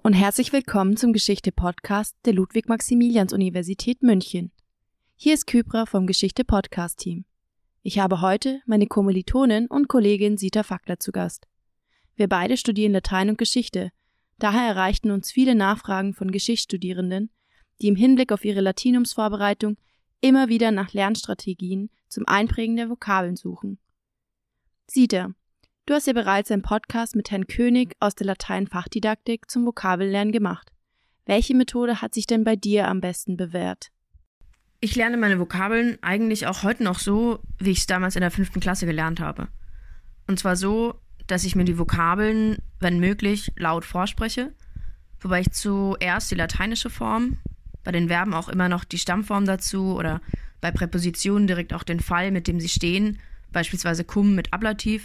und herzlich willkommen zum Geschichte-Podcast der Ludwig-Maximilians-Universität München. Hier ist Kybra vom Geschichte-Podcast-Team. Ich habe heute meine Kommilitonin und Kollegin Sita Fackler zu Gast. Wir beide studieren Latein und Geschichte, daher erreichten uns viele Nachfragen von Geschichtsstudierenden, die im Hinblick auf ihre Latinumsvorbereitung immer wieder nach Lernstrategien zum Einprägen der Vokabeln suchen. Sita, Du hast ja bereits einen Podcast mit Herrn König aus der Latein-Fachdidaktik zum Vokabellernen gemacht. Welche Methode hat sich denn bei dir am besten bewährt? Ich lerne meine Vokabeln eigentlich auch heute noch so, wie ich es damals in der fünften Klasse gelernt habe. Und zwar so, dass ich mir die Vokabeln, wenn möglich, laut vorspreche, wobei ich zuerst die lateinische Form, bei den Verben auch immer noch die Stammform dazu oder bei Präpositionen direkt auch den Fall, mit dem sie stehen, beispielsweise cum mit Ablativ,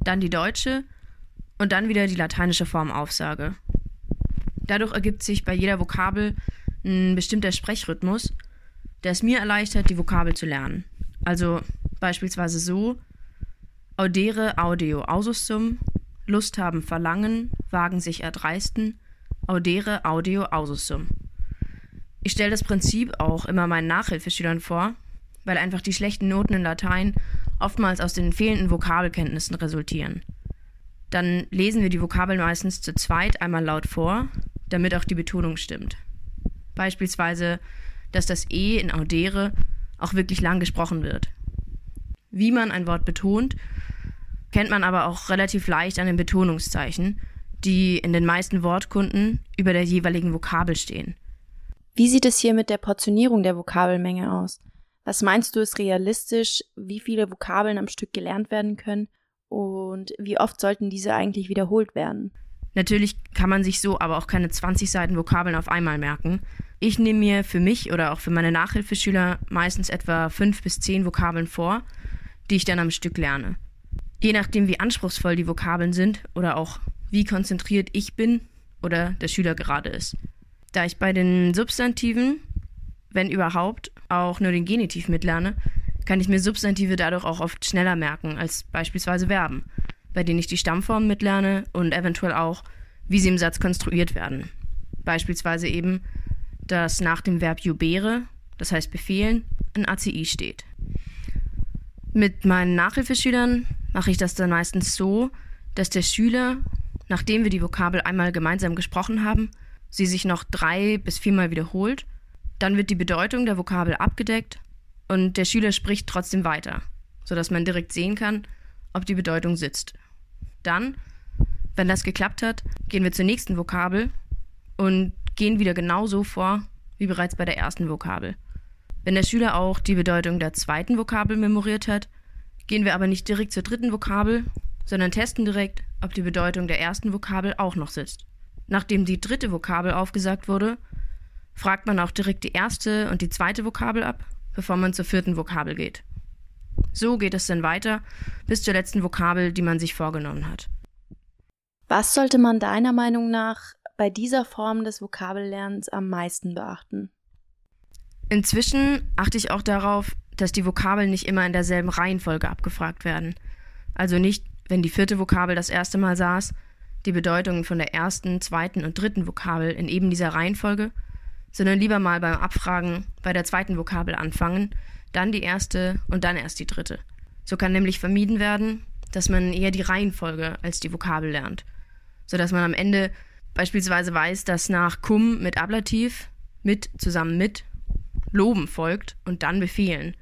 dann die deutsche und dann wieder die lateinische Form aufsage. Dadurch ergibt sich bei jeder Vokabel ein bestimmter Sprechrhythmus, der es mir erleichtert, die Vokabel zu lernen. Also beispielsweise so: Audere audio ausus sum, Lust haben verlangen, wagen sich erdreisten, audere audio ausus sum. Ich stelle das Prinzip auch immer meinen Nachhilfeschülern vor, weil einfach die schlechten Noten in Latein oftmals aus den fehlenden Vokabelkenntnissen resultieren. Dann lesen wir die Vokabeln meistens zu zweit einmal laut vor, damit auch die Betonung stimmt. Beispielsweise, dass das E in Audere auch wirklich lang gesprochen wird. Wie man ein Wort betont, kennt man aber auch relativ leicht an den Betonungszeichen, die in den meisten Wortkunden über der jeweiligen Vokabel stehen. Wie sieht es hier mit der Portionierung der Vokabelmenge aus? Was meinst du, ist realistisch, wie viele Vokabeln am Stück gelernt werden können und wie oft sollten diese eigentlich wiederholt werden? Natürlich kann man sich so aber auch keine 20 Seiten Vokabeln auf einmal merken. Ich nehme mir für mich oder auch für meine Nachhilfeschüler meistens etwa fünf bis zehn Vokabeln vor, die ich dann am Stück lerne. Je nachdem, wie anspruchsvoll die Vokabeln sind oder auch wie konzentriert ich bin oder der Schüler gerade ist. Da ich bei den Substantiven wenn überhaupt, auch nur den Genitiv mitlerne, kann ich mir Substantive dadurch auch oft schneller merken als beispielsweise Verben, bei denen ich die Stammform mitlerne und eventuell auch, wie sie im Satz konstruiert werden. Beispielsweise eben, dass nach dem Verb jubere, das heißt befehlen, ein ACI steht. Mit meinen Nachhilfeschülern mache ich das dann meistens so, dass der Schüler, nachdem wir die Vokabel einmal gemeinsam gesprochen haben, sie sich noch drei bis viermal wiederholt dann wird die Bedeutung der Vokabel abgedeckt und der Schüler spricht trotzdem weiter, sodass man direkt sehen kann, ob die Bedeutung sitzt. Dann, wenn das geklappt hat, gehen wir zur nächsten Vokabel und gehen wieder genauso vor wie bereits bei der ersten Vokabel. Wenn der Schüler auch die Bedeutung der zweiten Vokabel memoriert hat, gehen wir aber nicht direkt zur dritten Vokabel, sondern testen direkt, ob die Bedeutung der ersten Vokabel auch noch sitzt. Nachdem die dritte Vokabel aufgesagt wurde, fragt man auch direkt die erste und die zweite Vokabel ab, bevor man zur vierten Vokabel geht. So geht es dann weiter bis zur letzten Vokabel, die man sich vorgenommen hat. Was sollte man deiner Meinung nach bei dieser Form des Vokabellernens am meisten beachten? Inzwischen achte ich auch darauf, dass die Vokabeln nicht immer in derselben Reihenfolge abgefragt werden. Also nicht, wenn die vierte Vokabel das erste Mal saß, die Bedeutungen von der ersten, zweiten und dritten Vokabel in eben dieser Reihenfolge, sondern lieber mal beim Abfragen bei der zweiten Vokabel anfangen, dann die erste und dann erst die dritte. So kann nämlich vermieden werden, dass man eher die Reihenfolge als die Vokabel lernt, sodass man am Ende beispielsweise weiß, dass nach cum mit Ablativ mit zusammen mit loben folgt und dann befehlen,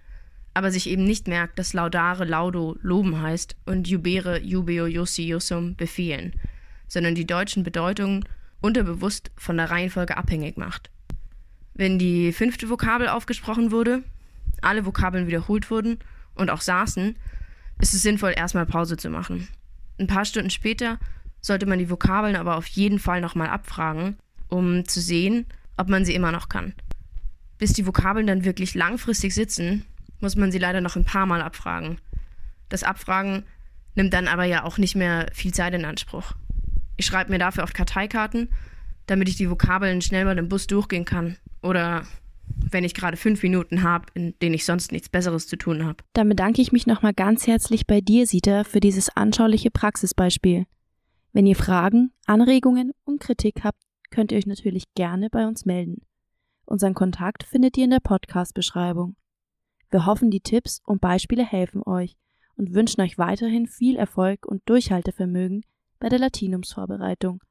aber sich eben nicht merkt, dass laudare laudo loben heißt und jubere jubeo jussi jussum befehlen, sondern die deutschen Bedeutungen unterbewusst von der Reihenfolge abhängig macht. Wenn die fünfte Vokabel aufgesprochen wurde, alle Vokabeln wiederholt wurden und auch saßen, ist es sinnvoll, erstmal Pause zu machen. Ein paar Stunden später sollte man die Vokabeln aber auf jeden Fall nochmal abfragen, um zu sehen, ob man sie immer noch kann. Bis die Vokabeln dann wirklich langfristig sitzen, muss man sie leider noch ein paar Mal abfragen. Das Abfragen nimmt dann aber ja auch nicht mehr viel Zeit in Anspruch. Ich schreibe mir dafür oft Karteikarten, damit ich die Vokabeln schnell mal im Bus durchgehen kann oder wenn ich gerade fünf Minuten habe, in denen ich sonst nichts Besseres zu tun habe. Dann bedanke ich mich nochmal ganz herzlich bei dir, Sita, für dieses anschauliche Praxisbeispiel. Wenn ihr Fragen, Anregungen und Kritik habt, könnt ihr euch natürlich gerne bei uns melden. Unseren Kontakt findet ihr in der Podcast-Beschreibung. Wir hoffen, die Tipps und Beispiele helfen euch und wünschen euch weiterhin viel Erfolg und Durchhaltevermögen bei der Latinumsvorbereitung.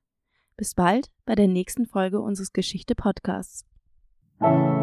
Bis bald bei der nächsten Folge unseres Geschichte-Podcasts. thank you.